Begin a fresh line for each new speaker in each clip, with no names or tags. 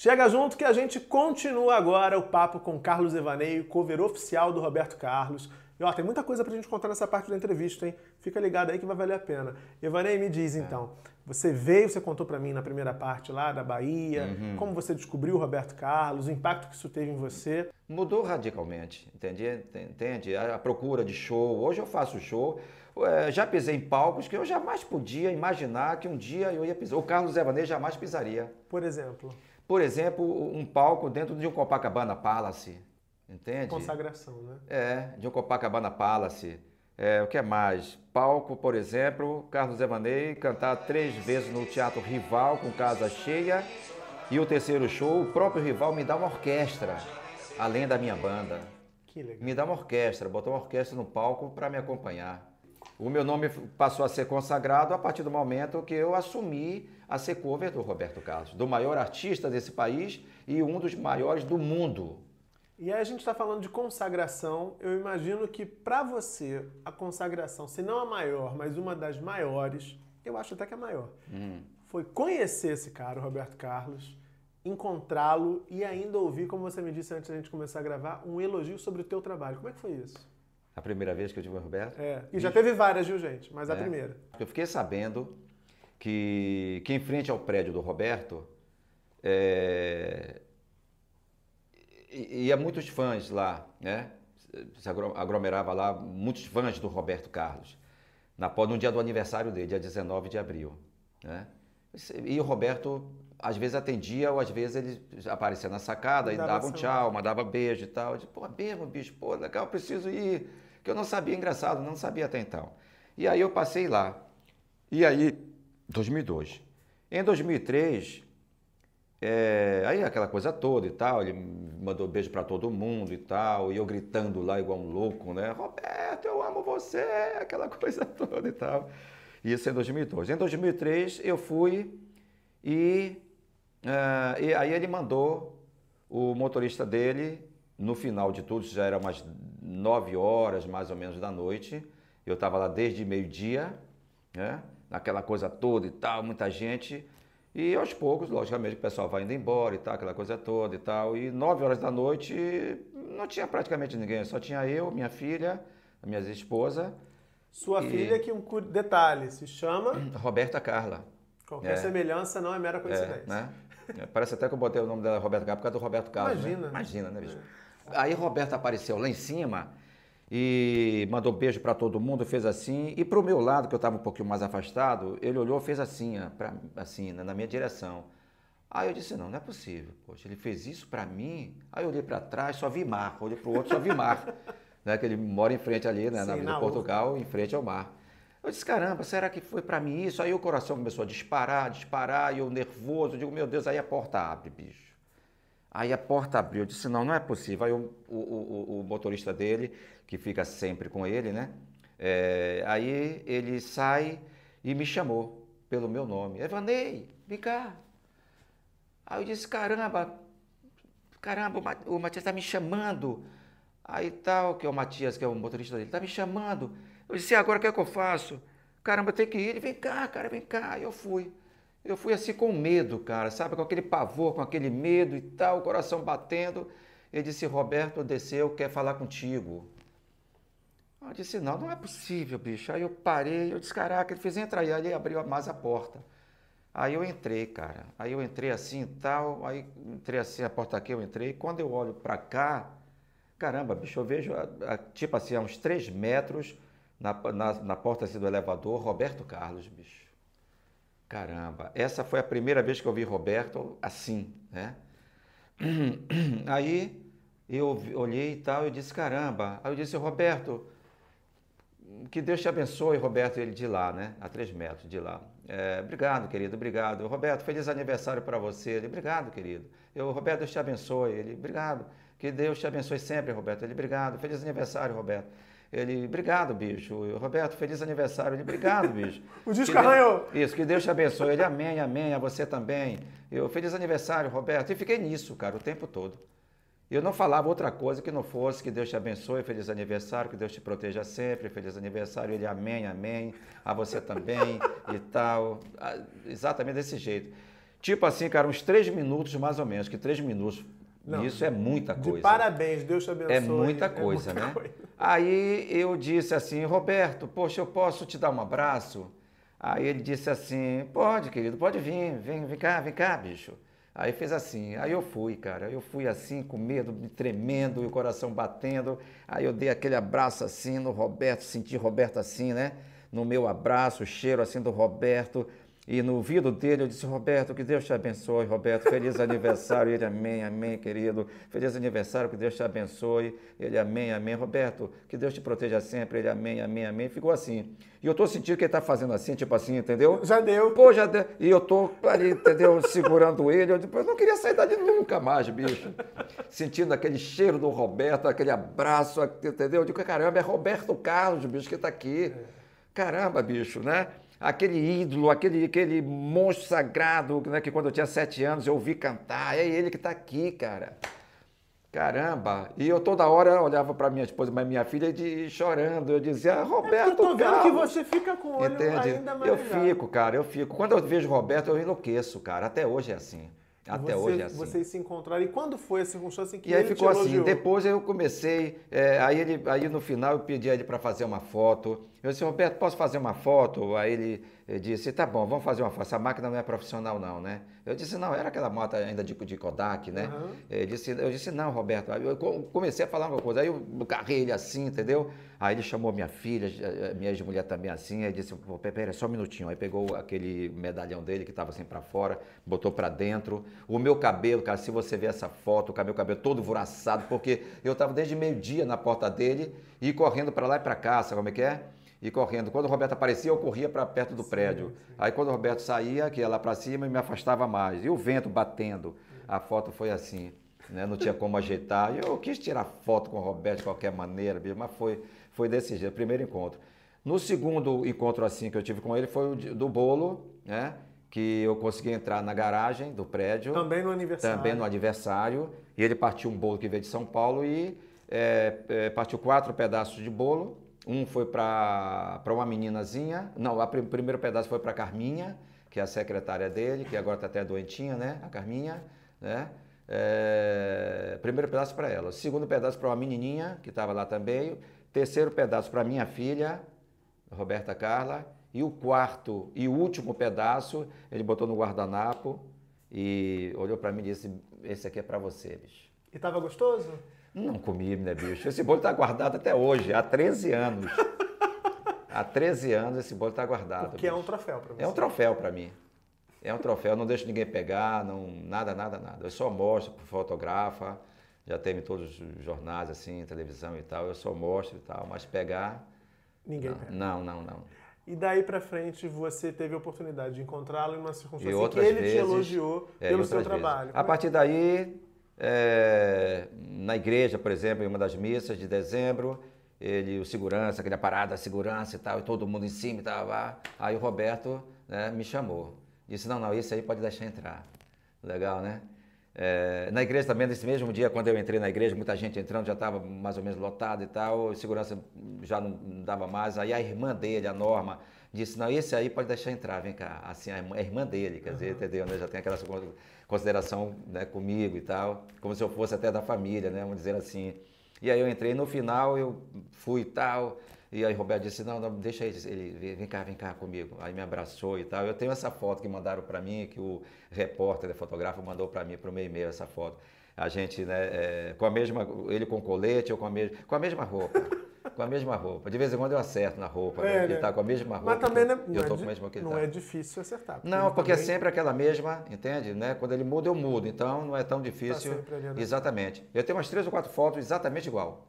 Chega junto que a gente continua agora o papo com Carlos Evaneio, cover oficial do Roberto Carlos. E ó, tem muita coisa pra gente contar nessa parte da entrevista, hein? Fica ligado aí que vai valer a pena. Evaneio, me diz então, você veio, você contou pra mim na primeira parte lá da Bahia,
Uhum.
como você descobriu o Roberto Carlos, o impacto que isso teve em você.
Mudou radicalmente, entende? entende? A procura de show. Hoje eu faço show. Eh, já pisei em palcos que eu jamais podia imaginar que um dia eu ia pisar. O Carlos Evanês jamais pisaria.
Por exemplo,
Por exemplo, um palco dentro de um Copacabana Palace, entende?
consagração, né?
É, de um Copacabana Palace. É, o que é mais? Palco, por exemplo, Carlos Evanei cantar três vezes no Teatro Rival com casa cheia. E o terceiro show, o próprio Rival me dá uma orquestra, além da minha banda.
Que legal.
Me dá uma orquestra, botou uma orquestra no palco para me acompanhar. O meu nome passou a ser consagrado a partir do momento que eu assumi a ser cover do Roberto Carlos, do maior artista desse país e um dos maiores do mundo.
E aí a gente está falando de consagração. Eu imagino que para você a consagração, se não a maior, mas uma das maiores, eu acho até que é a maior, foi conhecer esse cara, o Roberto Carlos, encontrá-lo e ainda ouvir, como você me disse antes da gente começar a gravar, um elogio sobre o teu trabalho. Como é que foi isso?
A primeira vez que eu tive o Roberto.
É. E já teve várias, viu, gente? Mas a
É.
primeira.
Eu fiquei sabendo que, que em frente ao prédio do Roberto é, ia muitos fãs lá, né? Se aglomerava lá muitos fãs do Roberto Carlos, na, no dia do aniversário dele, dia 19 de abril, né? E o Roberto às vezes atendia ou às vezes ele aparecia na sacada e
Dava
dava um tchau, mandava beijo e tal. Eu disse, pô, mesmo, bicho, pô, legal, preciso ir. Que eu não sabia, engraçado, não sabia até então. E aí eu passei lá. E aí, 2002. Em 2003, é, aí aquela coisa toda e tal, ele mandou beijo pra todo mundo e tal, e eu gritando lá igual um louco, né? Roberto, eu amo você, aquela coisa toda e tal. Isso em 2002. Em 2003 eu fui e, ah, e aí ele mandou o motorista dele, no final de tudo, já era umas 9 horas mais ou menos da noite, eu estava lá desde meio-dia, né? naquela coisa toda e tal, muita gente. E aos poucos, logicamente, o pessoal vai indo embora e tal, aquela coisa toda e tal. E nove horas da noite não tinha praticamente ninguém, só tinha eu, minha filha, a minha esposa,
Sua
E-
filha, que um detalhe, se chama.
Roberta Carla.
Qualquer
É.
semelhança não é mera coincidência.
É, né? É, Parece até que eu botei o nome dela Roberto Carlos por causa do Roberto Carlos.
Imagina.
Né? Imagina, né, bicho? Aí Roberto apareceu lá em cima e mandou beijo pra todo mundo, fez assim. E pro meu lado, que eu tava um pouquinho mais afastado, ele olhou, fez assim, pra, assim, né, na minha direção. Aí eu disse, não, não é possível. Poxa, ele fez isso pra mim. Aí eu olhei pra trás, só vi mar. Olhei pro outro, só vi mar. né, que ele mora em frente ali, né,
Sim,
na
na
Portugal, em frente ao mar. Eu disse, caramba, será que foi pra mim isso? Aí o coração começou a disparar, disparar, e eu nervoso, eu digo, meu Deus, aí a porta abre, bicho. Aí a porta abriu, eu disse, não, não é possível. Aí o, o, o, o motorista dele, que fica sempre com ele, né? é, aí ele sai e me chamou pelo meu nome. Evanei, vem cá. Aí eu disse, caramba, caramba, o Ma- o Matias está me chamando. Aí tal, que é o Matias, que é o motorista dele, está me chamando. Eu disse, agora o que é que eu faço? Caramba, tenho que ir. Ele, vem cá, cara, vem cá. Aí eu fui. Eu fui assim com medo, cara, sabe? Com aquele pavor, com aquele medo e tal, o coração batendo. Ele disse, Roberto desceu, quer falar contigo. Eu disse, não, não é possível, bicho. Aí eu parei, eu disse, caraca, ele fez entrar aí, aí ele abriu mais a porta. Aí eu entrei, cara. Aí eu entrei assim e tal, aí entrei assim, a porta aqui, eu entrei. Quando eu olho pra cá, caramba, bicho, eu vejo, a- a- tipo assim, a uns três metros na, na, na porta assim, do elevador, Roberto Carlos, bicho. Caramba, essa foi a primeira vez que eu vi Roberto assim, né? Aí eu olhei e tal, eu disse, caramba. Aí eu disse, Roberto, que Deus te abençoe, Roberto, ele de lá, né? A três metros de lá. É, obrigado, querido, obrigado. Roberto, feliz aniversário para você. Ele, obrigado, querido. Eu, Roberto, Deus te abençoe. Ele, obrigado. Que Deus te abençoe sempre, Roberto. Ele, obrigado. Feliz aniversário, Roberto. Ele, obrigado, bicho. Eu, Roberto, feliz aniversário. Ele, obrigado, bicho.
O disco
Que Deus-
arranhou.
Isso, que Deus te abençoe. Ele, amém, amém. A você também. Eu, feliz aniversário, Roberto. E fiquei nisso, cara, o tempo todo. Eu não falava outra coisa que não fosse que Deus te abençoe, feliz aniversário, que Deus te proteja sempre, feliz aniversário. Ele, amém, amém, a você também e tal. Ah, Exatamente desse jeito. Tipo assim, cara, uns três minutos mais ou menos, que três minutos.
Não,
isso é muita
De
coisa.
parabéns, Deus te abençoe.
É muita coisa,
muita
né?
coisa.
Aí eu disse assim, Roberto, poxa, eu posso te dar um abraço? Aí ele disse assim, pode, querido, pode vir, vem, vem cá, vem cá, bicho. Aí fez assim, aí eu fui, cara, eu fui assim, com medo, me tremendo, e o coração batendo. Aí eu dei aquele abraço assim no Roberto, senti Roberto assim, né? No meu abraço, o cheiro assim do Roberto. E no ouvido dele eu disse, Roberto, que Deus te abençoe, Roberto, feliz aniversário. Ele, amém, amém, querido. Feliz aniversário, que Deus te abençoe. Ele, amém, amém. Roberto, que Deus te proteja sempre. Ele, amém, amém, amém. Ficou assim. E eu tô sentindo que ele tá fazendo assim, tipo assim, entendeu?
Já deu.
Pô, já deu. E eu tô ali, entendeu, segurando ele. Eu, eu não queria sair dali nunca mais, bicho. Sentindo aquele cheiro do Roberto, aquele abraço, entendeu? Eu digo, caramba, é Roberto Carlos, bicho, que tá aqui. Caramba, bicho, né? Aquele ídolo, aquele, aquele monstro sagrado, né, que quando eu tinha sete anos eu ouvi cantar, é ele que está aqui, cara. Caramba! E eu toda hora olhava para minha esposa, mas minha filha de chorando. Eu dizia,
É
Roberto,
eu tô vendo que você fica com o olho
Entende?
ainda mais
Eu
ligado.
fico, cara, eu fico. Quando eu vejo Roberto, eu enlouqueço, cara. Até hoje é assim. Até
Você-
hoje é assim.
Vocês se encontraram. E quando foi a circunstância em que
E aí
ele
ficou
te
assim.
elogiou?
Depois eu comecei, é, aí, ele, aí no final eu pedi a ele para fazer uma foto. Eu disse, Roberto, posso fazer uma foto? Aí ele, eh, disse, tá bom, vamos fazer uma foto. Essa máquina não é profissional não, né? Eu disse, não, era aquela moto ainda de, de Kodak, né?
Aham.
Eu disse, eu disse, não, Roberto. Aí eu co- comecei a falar uma coisa. Aí eu carrei ele assim, entendeu? Aí ele chamou minha filha, eh, minha ex-mulher também assim. Aí disse, pera, só um minutinho. Aí pegou aquele medalhão dele que estava assim para fora, botou para dentro. O meu cabelo, cara, se você ver essa foto, o meu cabelo todo voraçado, porque eu estava desde meio-dia na porta dele e correndo para lá e para cá, sabe como é que é? E correndo. Quando o Roberto aparecia, eu corria para perto do prédio. Aí quando o Roberto saía, que ia lá para cima, e me afastava mais. E o vento batendo. A foto foi assim, né? Não tinha como ajeitar. E eu quis tirar foto com o Roberto de qualquer maneira, mas foi, foi desse jeito, primeiro encontro. No segundo encontro assim que eu tive com ele foi o do bolo, né? Que eu consegui entrar na garagem do prédio.
Também no aniversário.
Também no aniversário. E ele partiu um bolo que veio de São Paulo e é, é, partiu quatro pedaços de bolo. Um foi para uma meninazinha. Não, o primeiro pedaço foi para Carminha, que é a secretária dele, que agora está até doentinha, né? A Carminha, né? É, primeiro pedaço para ela. Segundo pedaço para uma menininha, que estava lá também. Terceiro pedaço para minha filha, Roberta Carla. E o quarto e último pedaço, ele botou no guardanapo e olhou para mim e disse: Esse aqui é para você, bicho.
E tava gostoso?
Não comi, né, bicho? Esse bolo está guardado até hoje, há 13 anos. há 13 anos esse bolo está guardado.
Porque é um troféu pra você.
É um troféu para mim. É um troféu, não deixo ninguém pegar, não, nada, nada, nada. Eu só mostro, fotografa, já teve em todos os jornais, assim, televisão e tal, eu só mostro e tal, mas pegar,
Ninguém pega.
não, não, não.
E daí pra frente você teve a oportunidade de encontrá-lo em uma circunstância que ele
vezes,
te elogiou
é,
pelo seu
vezes.
trabalho.
A partir daí, é, na igreja, por exemplo, em uma das missas de dezembro, ele, o segurança, aquela parada, segurança e tal, e todo mundo em cima e tal, lá. aí o Roberto né, me chamou. Disse, não, não, esse aí pode deixar entrar. Legal, né? É, na igreja também, nesse mesmo dia, quando eu entrei na igreja, muita gente entrando, já estava mais ou menos lotado e tal, segurança já não dava mais. Aí a irmã dele, a Norma, disse, não, esse aí pode deixar entrar, vem cá. Assim, a irmã, a irmã dele, quer dizer, entendeu? né? Já tem aquela consideração né, comigo e tal, como se eu fosse até da família, né? Vamos dizer assim. E aí eu entrei, no final eu fui e tal, e aí Roberto disse, não, não deixa ele, ele, vem cá, vem cá comigo. Aí me abraçou e tal. Eu tenho essa foto que mandaram para mim, que o repórter, fotógrafo, mandou para mim, para o meu e-mail, essa foto. A gente, né, é, com a mesma, ele com colete, eu com a, mesma, com a mesma roupa. Com a mesma roupa. De vez em quando eu acerto na roupa, né?
É,
Ele
né?
tá com a mesma roupa.
Mas também não,
eu-
não
eu tô
é,
com a mesma que ele
não
tá.
é difícil acertar.
Não,
ele
porque é
também-
sempre aquela mesma, entende? Né? Quando ele muda, eu mudo. Então não é tão
Tá
difícil.
sempre ali, né?
Exatamente. Eu tenho umas três ou quatro fotos exatamente igual,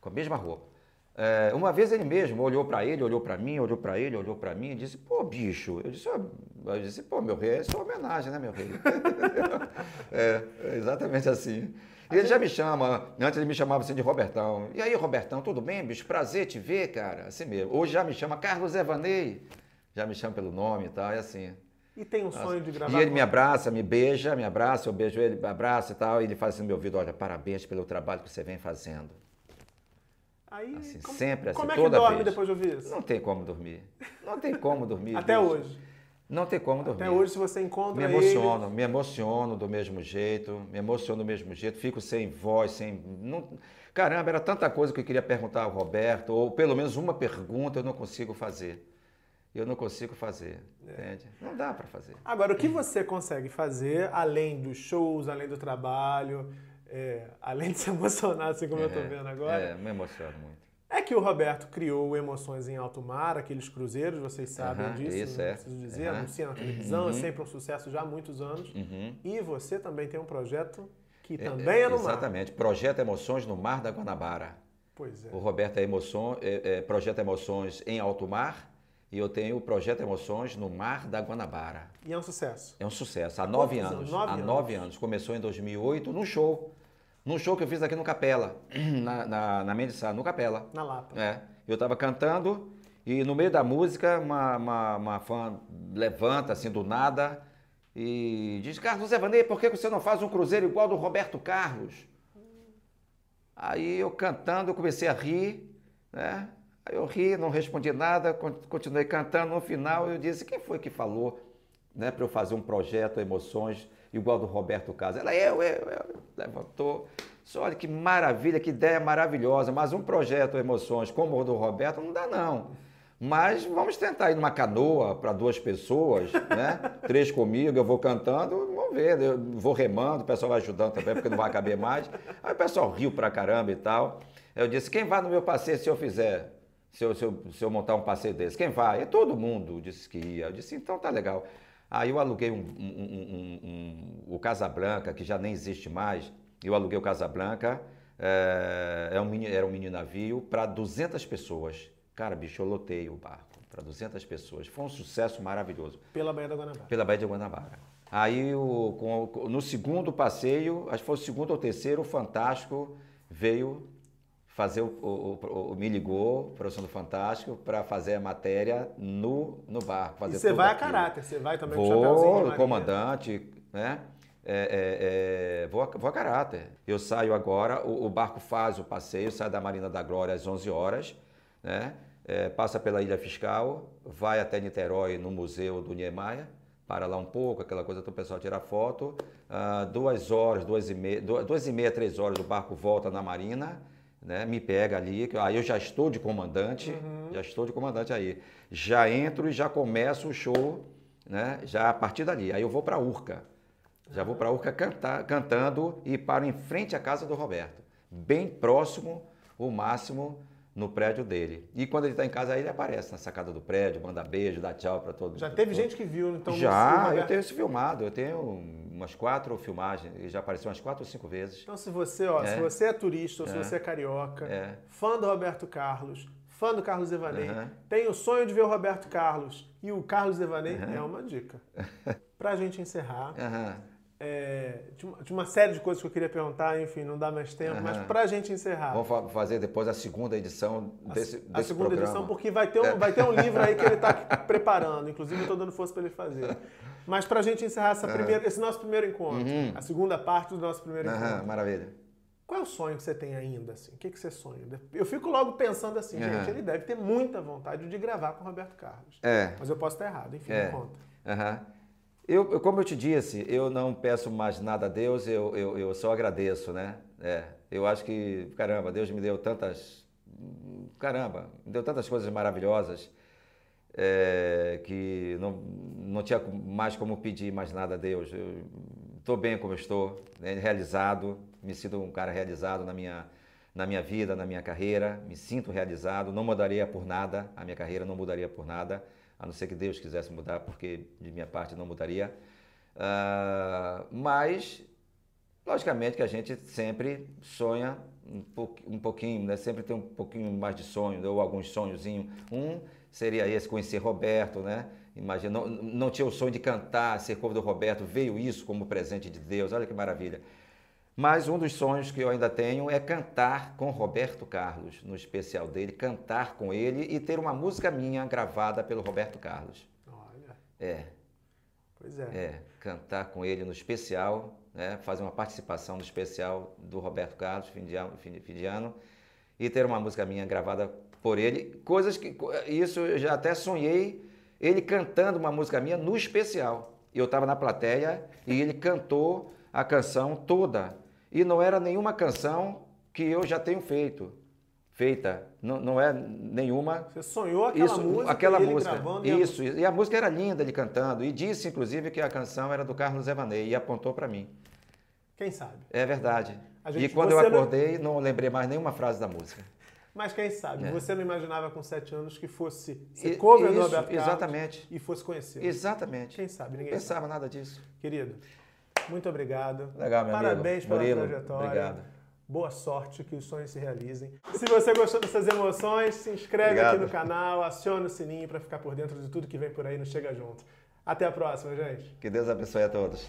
com a mesma roupa. É, uma vez ele mesmo olhou para ele, olhou para mim, olhou para ele, olhou para mim e disse: Pô, bicho. Eu disse: "Ah", eu disse Pô, meu rei, isso é uma homenagem, né, meu rei? é, é exatamente assim. E ele já me chama, antes ele me chamava assim de Robertão. E aí, Robertão, tudo bem, bicho? Prazer te ver, cara. Assim mesmo. Hoje já me chama Carlos Evanei. Já me chama pelo nome e tal, é assim.
E tem um sonho de gravar
E ele
com-
me abraça, me beija, me abraça, eu beijo ele, me abraça e tal, e ele faz assim no meu ouvido, olha, parabéns pelo trabalho que você vem fazendo.
Aí,
Assim,
como,
sempre assim,
como é que
toda
dorme
vez.
depois de ouvir isso?
Não tem como dormir. Não tem como dormir.
Até
bicho.
hoje.
Não tem como dormir.
Até hoje, se você encontra
me emociono, ele... me emociono do mesmo jeito, me emociono do mesmo jeito, fico sem voz, sem. Não... Caramba, era tanta coisa que eu queria perguntar ao Roberto, ou pelo menos uma pergunta eu não consigo fazer. Eu não consigo fazer, é. entende? Não dá para fazer.
Agora, o que você consegue fazer, além dos shows, além do trabalho, é, além de se emocionar, assim como é, eu estou vendo agora?
É, me emociono muito.
É que o Roberto criou Emoções em Alto Mar, aqueles cruzeiros, vocês sabem
uhum,
disso,
isso,
não
é.
preciso dizer, uhum. anuncia na televisão, é uhum. é sempre um sucesso já há muitos anos.
Uhum.
E você também tem um projeto que é, também é, é no
exatamente. mar. Exatamente, Projeto Emoções no Mar da Guanabara.
Pois é.
O Roberto é, emoção, é, é Projeto Emoções em Alto Mar e eu tenho o Projeto Emoções no Mar da Guanabara.
E é um sucesso?
É um sucesso, há nove anos. anos. Há nove anos. Começou em 2008 num show. Num show que eu fiz aqui no Capela, na, na, na Mendes no Capela.
Na Lapa.
É. Eu estava cantando e no meio da música uma, uma, uma, fã levanta assim do nada e diz, Carlos Evanei, por que você não faz um cruzeiro igual do Roberto Carlos? Aí eu cantando, eu comecei a rir, né? Aí eu ri, não respondi nada, continuei cantando. No final eu disse, quem foi que falou né, para eu fazer um projeto Emoções igual do Roberto Carlos? Ela, eu, eu, eu. Levantou. Só olha que maravilha, que ideia maravilhosa, mas um projeto Emoções como o do Roberto não dá não. Mas vamos tentar ir numa canoa para duas pessoas, né? Três comigo, eu vou cantando, vamos ver, eu vou remando, o pessoal vai ajudando também, porque não vai caber mais. Aí o pessoal riu pra caramba e tal. Eu disse, quem vai no meu passeio se eu fizer, se eu, se eu, se eu montar um passeio desse? Quem vai? E todo mundo disse que ia. Eu disse, então tá legal. Aí eu aluguei um, um, um, o Casablanca, que já nem existe mais, eu aluguei o Casablanca, é, é um mini, era um mini navio para 200 pessoas. Cara, bicho, eu lotei o barco para 200 pessoas. Foi um sucesso maravilhoso.
Pela Baía da Guanabara.
Pela Baía de Guanabara. Aí, o, com, no segundo passeio, acho que foi o segundo ou terceiro, o Fantástico veio fazer o, o, o, o me ligou, o professor do Fantástico, para fazer a matéria no, no barco. Fazer
e você vai aquilo. a caráter, você vai também
Vou,
com o chapéuzinho de
comandante, né? É, é, é, vou, vou a caráter. Eu saio agora, o, o, barco faz o passeio, sai da Marina da Glória às 11 horas, né? É, passa pela Ilha Fiscal, vai até Niterói no Museu do Niemeyer, para lá um pouco, aquela coisa do pessoal tirar foto. Ah, duas horas, duas e, meia, duas e meia, três horas, o barco volta na Marina, né? me pega ali, aí eu já estou de comandante, uhum. já estou de comandante aí. Já entro e já começo o show, né? já a partir dali. Aí eu vou para a Urca. Já vou para a Urca cantar, cantando e paro em frente à casa do Roberto, bem próximo, o máximo, no prédio dele. E quando ele está em casa, aí ele aparece na sacada do prédio, manda beijo, dá tchau para todo mundo.
Já teve gente que viu, então?
Já, eu tenho isso filmado. Eu tenho umas quatro filmagens. Ele já apareceu umas quatro ou cinco vezes.
Então, se você, ó, é. se você é turista ou se é. você é carioca,
é.
fã do Roberto Carlos, fã do Carlos Evanei, uhum. tem o sonho de ver o Roberto Carlos e o Carlos Evanei, uhum. é uma dica. Para a gente encerrar,
uhum
é, de, uma, série de coisas que eu queria perguntar, enfim, não dá mais tempo, uhum. mas para a gente encerrar.
Vamos fazer depois a segunda edição desse, a, desse
A segunda
programa.
edição, porque vai ter um, é. vai ter um livro aí que ele está preparando, inclusive eu estou dando força para ele fazer. Mas para a gente encerrar essa uhum. primeira, esse nosso primeiro encontro, uhum. a segunda parte do nosso primeiro encontro.
Maravilha.
Qual é o sonho que você tem ainda? Assim? O que, que você sonha? Eu fico logo pensando assim, gente, ele deve ter muita vontade de gravar com o Roberto Carlos.
É.
Mas eu posso estar errado, enfim,
é.
conta.
Uhum. Eu, como eu te disse, eu não peço mais nada a Deus, eu, eu, eu só agradeço, né? É, eu acho que, caramba, Deus me deu tantas. Caramba, me deu tantas coisas maravilhosas é, que não, não tinha mais como pedir mais nada a Deus. Estou bem como estou, né? realizado, me sinto um cara realizado na minha, na minha vida, na minha carreira, me sinto realizado, não mudaria por nada, a minha carreira não mudaria por nada a não ser que Deus quisesse mudar, porque de minha parte não mudaria. Uh, mas, logicamente, que a gente sempre sonha um, pouquinho, né? sempre tem um pouquinho mais de sonho, ou alguns sonhozinhos. Um seria esse, conhecer Roberto, né? Imagina, não, não tinha o sonho de cantar, ser como do Roberto, veio isso como presente de Deus, olha que maravilha. Mas um dos sonhos que eu ainda tenho é cantar com Roberto Carlos, no especial dele, cantar com ele e ter uma música minha gravada pelo Roberto Carlos.
Olha.
É.
Pois é.
É, cantar com ele no especial, né, fazer uma participação no especial do Roberto Carlos, fim de, ano, fim, fim de ano, e ter uma música minha gravada por ele. Coisas que. Isso eu já até sonhei ele cantando uma música minha no especial. Eu estava na plateia e ele cantou a canção toda. E não era nenhuma canção que eu já tenho feito. Feita. Não, não é nenhuma.
Você sonhou aquela
Isso,
música?
aquela
e
música.
gravando, e a
Isso. E a música era linda ele cantando. E disse, inclusive, que a canção era do Carlos Evanei e apontou para mim.
Quem sabe?
É verdade.
Gente-
e quando eu
você não-
acordei, não lembrei mais nenhuma frase da música.
Mas quem sabe?
É.
Você não imaginava com sete anos que fosse ser cover do
isso,
Roberto Carlos
exatamente.
e fosse conhecido.
Exatamente.
Quem sabe?
Não
Ninguém sabe.
pensava nada disso.
Querido, muito obrigado.
Legal, meu
Parabéns amigo. pela
Murilo,
trajetória.
Obrigado.
Boa sorte, que os sonhos se realizem. Se você gostou dessas emoções, se inscreve
obrigado.
aqui no canal, aciona o sininho para ficar por dentro de tudo que vem por aí no Chega Junto. Até a próxima, gente.
Que Deus abençoe a todos.